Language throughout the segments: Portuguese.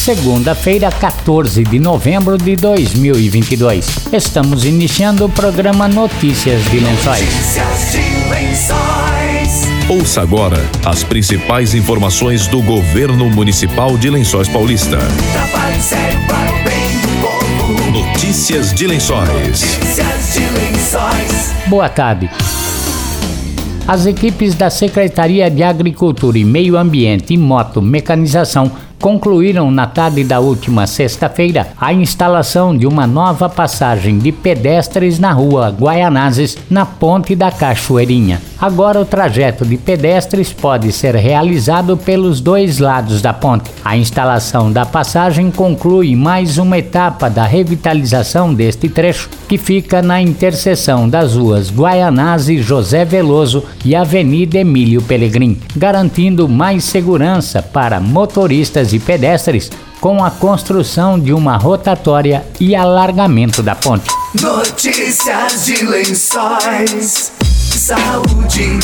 segunda-feira, 14 de novembro de 2022. Estamos iniciando o programa Notícias de Lençóis. Notícias de Lençóis. Ouça agora as principais informações do governo municipal de Lençóis Paulista. De Lençóis. Notícias de Lençóis. Boa tarde. As equipes da Secretaria de Agricultura e Meio Ambiente e Moto Mecanização concluíram na tarde da última sexta-feira a instalação de uma nova passagem de pedestres na rua Guaianazes, na ponte da Cachoeirinha. Agora o trajeto de pedestres pode ser realizado pelos dois lados da ponte. A instalação da passagem conclui mais uma etapa da revitalização deste trecho, que fica na interseção das ruas Guaianazes José Veloso e Avenida Emílio Pelegrim, garantindo mais segurança para motoristas e pedestres com a construção de uma rotatória e alargamento da ponte. Notícias de Lençóis. Saúde.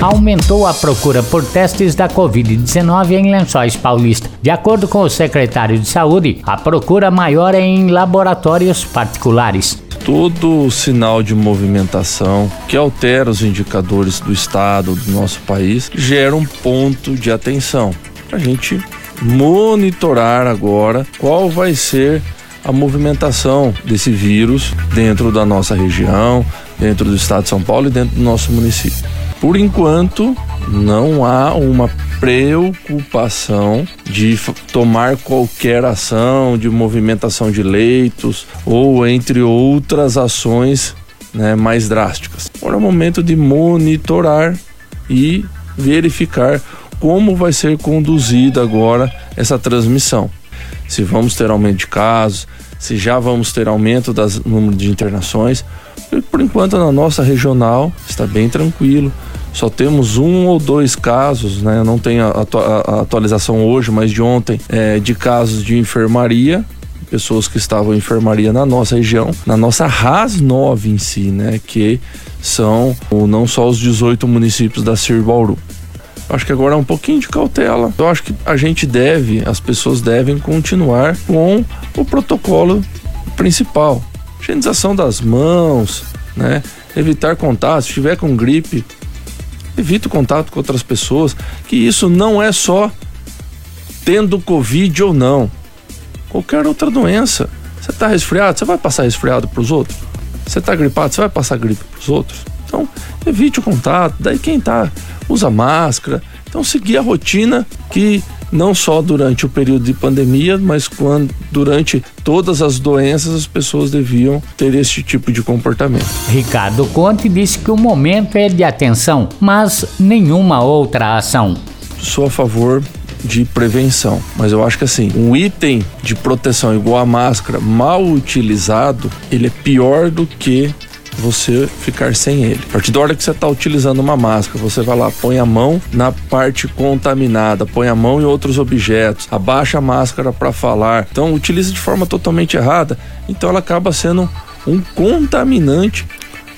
Aumentou a procura por testes da Covid-19 em Lençóis Paulista. De acordo com o secretário de Saúde, a procura maior é em laboratórios particulares. todo sinal de movimentação que altera os indicadores do estado, do nosso país, gera um ponto de atenção para a gente monitorar agora qual vai ser a movimentação desse vírus dentro da nossa região, dentro do estado de São Paulo e dentro do nosso município. Por enquanto, não há uma preocupação de tomar qualquer ação de movimentação de leitos ou entre outras ações né, mais drásticas. Agora é o momento de monitorar e verificar como vai ser conduzida agora essa transmissão. Se vamos ter aumento de casos, se já vamos ter aumento das número de internações. Por enquanto na nossa regional está bem tranquilo. Só temos um ou dois casos, né? Não tenho a, a- a atualização hoje, mas de ontem, é, de casos de enfermaria pessoas que estavam em enfermaria na nossa região, na nossa RAS 9 em si, né? Que são não só os 18 municípios da Cir Bauru. Eu Acho que agora é um pouquinho de cautela. Eu acho que a gente deve, as pessoas devem continuar com o protocolo principal. Higienização das mãos, né? Evitar contato. Se estiver com gripe, evite o contato com outras pessoas. Que isso não é só tendo Covid ou não qualquer outra doença. Você está resfriado, você vai passar resfriado para os outros? Você está gripado, você vai passar gripe para os outros? Então, evite o contato. Daí quem tá usa máscara. Então, seguir a rotina que não só durante o período de pandemia, mas quando durante todas as doenças as pessoas deviam ter esse tipo de comportamento. Ricardo Conte disse que o momento é de atenção, mas nenhuma outra ação. sou a favor de prevenção, mas eu acho que assim, um item de proteção igual a máscara mal utilizado, ele é pior do que você ficar sem ele. A partir da hora que você está utilizando uma máscara, você vai lá, põe a mão na parte contaminada, põe a mão em outros objetos, abaixa a máscara para falar. Então, utiliza de forma totalmente errada, então ela acaba sendo um contaminante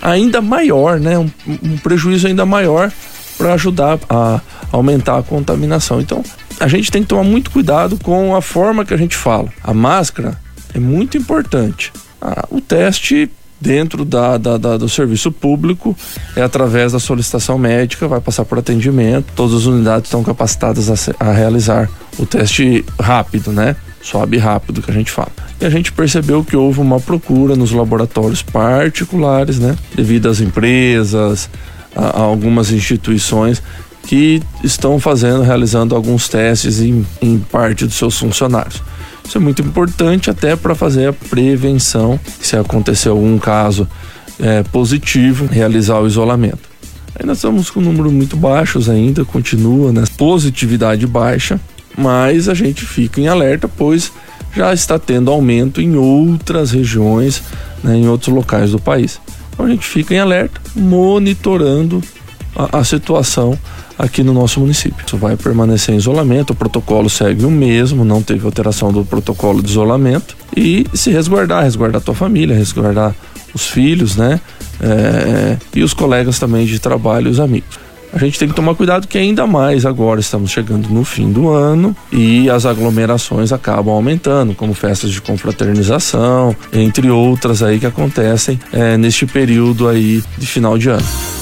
ainda maior, né? Um, um prejuízo ainda maior para ajudar a aumentar a contaminação. Então, a gente tem que tomar muito cuidado com a forma que a gente fala. A máscara é muito importante. Ah, o teste dentro da, da- da- do serviço público é através da solicitação médica, vai passar por atendimento. Todas as unidades estão capacitadas a, a realizar o teste rápido, né? Sobe rápido que a gente fala. E a gente percebeu que houve uma procura nos laboratórios particulares, né? Devido às empresas, a, a algumas instituições que estão fazendo, realizando alguns testes em, em parte dos seus funcionários. Isso é muito importante até para fazer a prevenção, se acontecer algum caso é, positivo, realizar o isolamento. Ainda estamos com um número muito baixos ainda, continua, né? Positividade baixa, mas a gente fica em alerta, pois já está tendo aumento em outras regiões, né, em outros locais do país. Então a gente fica em alerta, monitorando a, a situação aqui no nosso município. Isso vai permanecer em isolamento, o protocolo segue o mesmo, não teve alteração do protocolo de isolamento e se resguardar, resguardar a tua família, resguardar os filhos, né? É, e os colegas também de trabalho os amigos. a gente tem que tomar cuidado que ainda mais agora estamos chegando no fim do ano e as aglomerações acabam aumentando, como festas de confraternização, entre outras aí que acontecem é, neste período aí de final de ano.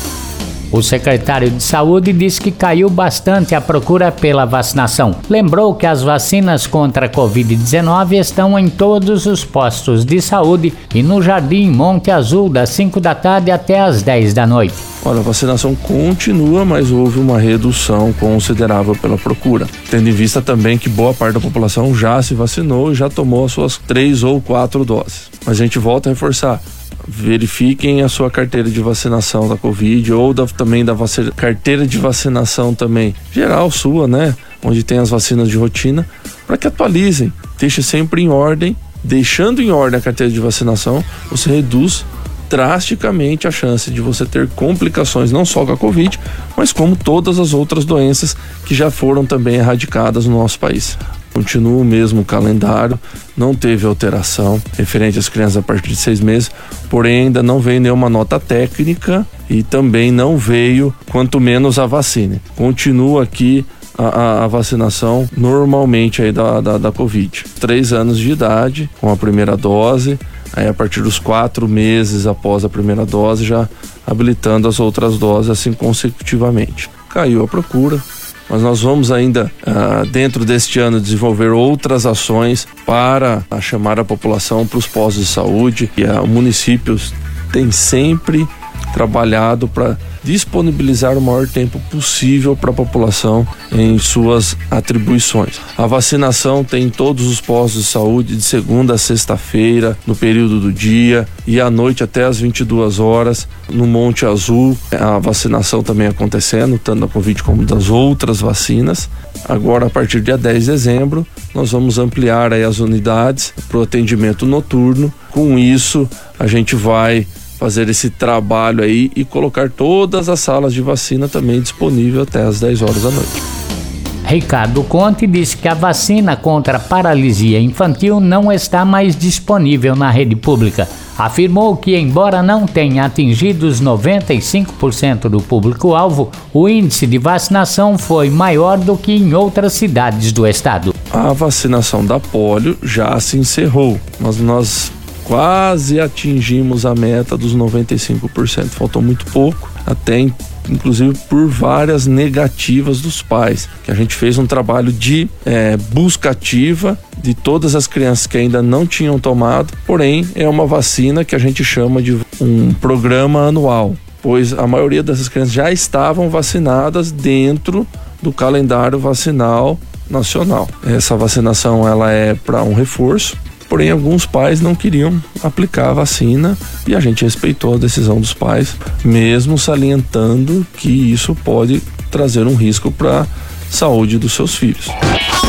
O secretário de Saúde disse que caiu bastante a procura pela vacinação. Lembrou que as vacinas contra a Covid-19 estão em todos os postos de saúde e no Jardim Monte Azul, das 5 da tarde até as 10 da noite. Olha, a vacinação continua, mas houve uma redução considerável pela procura, tendo em vista também que boa parte da população já se vacinou e já tomou as suas três ou quatro doses. Mas a gente volta a reforçar verifiquem a sua carteira de vacinação da Covid ou da, também da carteira de vacinação também geral sua, né? Onde tem as vacinas de rotina, para que atualizem. Deixe sempre em ordem. Deixando em ordem a carteira de vacinação, você reduz drasticamente a chance de você ter complicações não só com a Covid, mas como todas as outras doenças que já foram também erradicadas no nosso país. Continua o mesmo calendário, não teve alteração referente às crianças a partir de seis meses, porém ainda não veio nenhuma nota técnica e também não veio, quanto menos, a vacina. Continua aqui a, a, vacinação normalmente aí da, da, da Covid. Três anos de idade, com a primeira dose, aí a partir dos quatro meses após a primeira dose, já habilitando as outras doses assim consecutivamente. Caiu a procura, mas nós vamos ainda, uh, dentro deste ano, desenvolver outras ações para uh, chamar a população para os postos de saúde. E uh, o município tem sempre trabalhado para disponibilizar o maior tempo possível para a população em suas atribuições. A vacinação tem todos os postos de saúde de segunda a sexta-feira, no período do dia e à noite até às 22 horas no Monte Azul. A vacinação também acontecendo, tanto da Covid como das outras vacinas. Agora, a partir do dia 10 de dezembro, nós vamos ampliar as unidades para o atendimento noturno. Com isso, a gente vai fazer esse trabalho aí e colocar todas as salas de vacina também disponível até as 10 horas da noite. Ricardo Conte disse que a vacina contra a paralisia infantil não está mais disponível na rede pública. Afirmou que, embora não tenha atingido os 95% do público-alvo, o índice de vacinação foi maior do que em outras cidades do estado. A vacinação da polio já se encerrou, mas nós quase atingimos a meta dos 95%. Faltou muito pouco, até inclusive por várias negativas dos pais. Que a gente fez um trabalho de é, busca ativa de todas as crianças que ainda não tinham tomado, porém é uma vacina que a gente chama de um programa anual, pois a maioria dessas crianças já estavam vacinadas dentro do calendário vacinal nacional. Essa vacinação ela é para um reforço Porém, alguns pais não queriam aplicar a vacina e a gente respeitou a decisão dos pais, mesmo salientando que isso pode trazer um risco para a saúde dos seus filhos.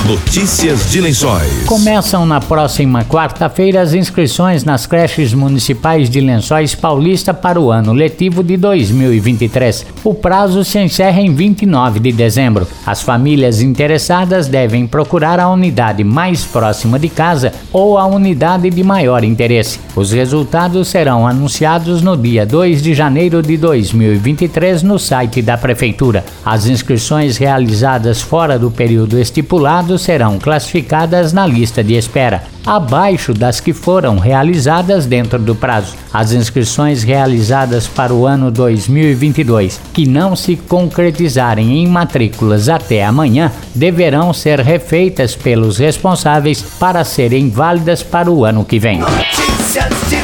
Notícias de Lençóis. Começam na próxima quarta-feira as inscrições nas creches municipais de Lençóis Paulista para o ano letivo de 2023. O prazo se encerra em 29 de dezembro. As famílias interessadas devem procurar a unidade mais próxima de casa ou a unidade de maior interesse. Os resultados serão anunciados no dia 2 de janeiro de 2023 no site da Prefeitura. As inscrições realizadas fora do período estipulado serão classificadas na lista de espera, abaixo das que foram realizadas dentro do prazo. As inscrições realizadas para o ano 2022, que não se concretizarem em matrículas até amanhã, deverão ser refeitas pelos responsáveis para serem válidas para o ano que vem.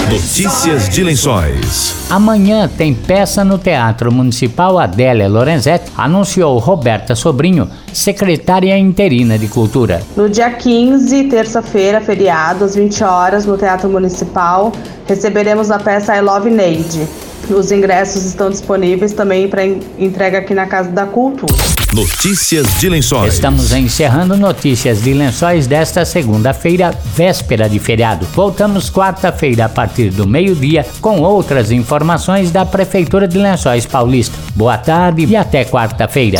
Notícias de Lençóis. Amanhã tem peça no Teatro Municipal Adélia Lorenzetti, anunciou Roberta Sobrinho, secretária interina de Cultura. No dia 15, terça-feira, feriado, às 20 horas, no Teatro Municipal, receberemos a peça I Love Neide. Os ingressos estão disponíveis também para entrega aqui na Casa da Cultura. Notícias de Lençóis. Estamos encerrando notícias de Lençóis desta segunda-feira, véspera de feriado. Voltamos quarta-feira a partir do meio-dia com outras informações da Prefeitura de Lençóis Paulista. Boa tarde e até quarta-feira.